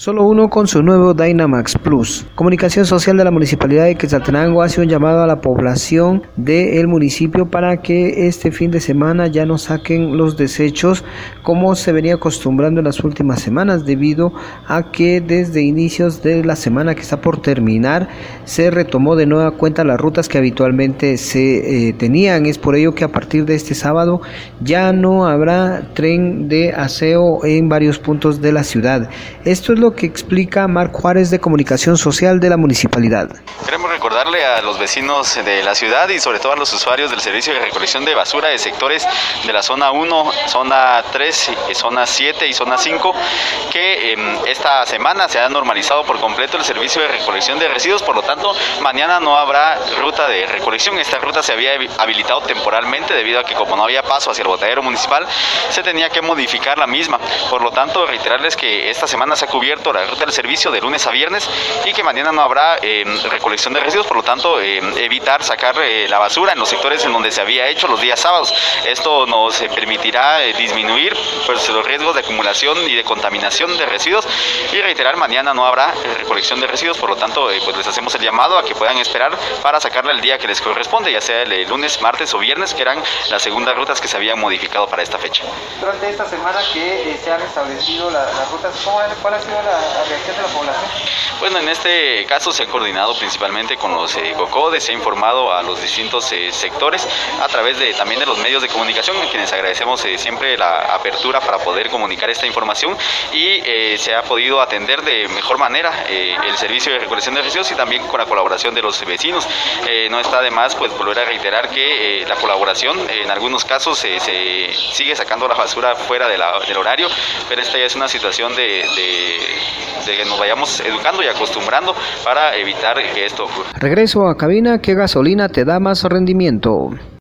Solo uno con su nuevo Dynamax Plus. Comunicación Social de la Municipalidad de Quetzaltenango hace un llamado a la población del municipio para que este fin de semana ya no saquen los desechos como se venía acostumbrando en las últimas semanas debido a que desde inicios de la semana que está por terminar se retomó de nueva cuenta las rutas que habitualmente se eh, tenían. Es por ello que a partir de este sábado ya no habrá tren de aseo en varios puntos de la ciudad. Esto es lo que explica Marc Juárez de Comunicación Social de la Municipalidad. Queremos recordarle a los vecinos de la ciudad y sobre todo a los usuarios del servicio de recolección de basura de sectores de la zona 1, zona 3, zona 7 y zona 5 que em, esta semana se ha normalizado por completo el servicio de recolección de residuos, por lo tanto mañana no habrá ruta de recolección. Esta ruta se había habilitado temporalmente debido a que como no había paso hacia el botadero municipal, se tenía que modificar la misma. Por lo tanto, reiterarles que esta semana se ha cubierto la ruta del servicio de lunes a viernes y que mañana no habrá eh, recolección de residuos, por lo tanto eh, evitar sacar eh, la basura en los sectores en donde se había hecho los días sábados. Esto nos permitirá disminuir pues, los riesgos de acumulación y de contaminación de residuos y reiterar mañana no habrá recolección de residuos, por lo tanto pues les hacemos el llamado a que puedan esperar para sacarla el día que les corresponde, ya sea el lunes, martes o viernes, que eran las segundas rutas que se habían modificado para esta fecha. Durante esta semana que se han establecido las rutas, ¿cuál ha sido la reacción de la población? Bueno, en este caso se ha coordinado principalmente con los eh, se ha informado a los distintos eh, sectores a través de también de los medios de comunicación, a quienes agradecemos eh, siempre la apertura para poder comunicar esta información y eh, se ha podido atender de mejor manera el servicio de recolección de residuos y también con la colaboración de los vecinos. no está de más pues volver a reiterar que la colaboración en algunos casos se sigue sacando la basura fuera del horario, pero esta ya es una situación de de que nos vayamos educando y acostumbrando para evitar que esto ocurra. Regreso a cabina, ¿qué gasolina te da más rendimiento?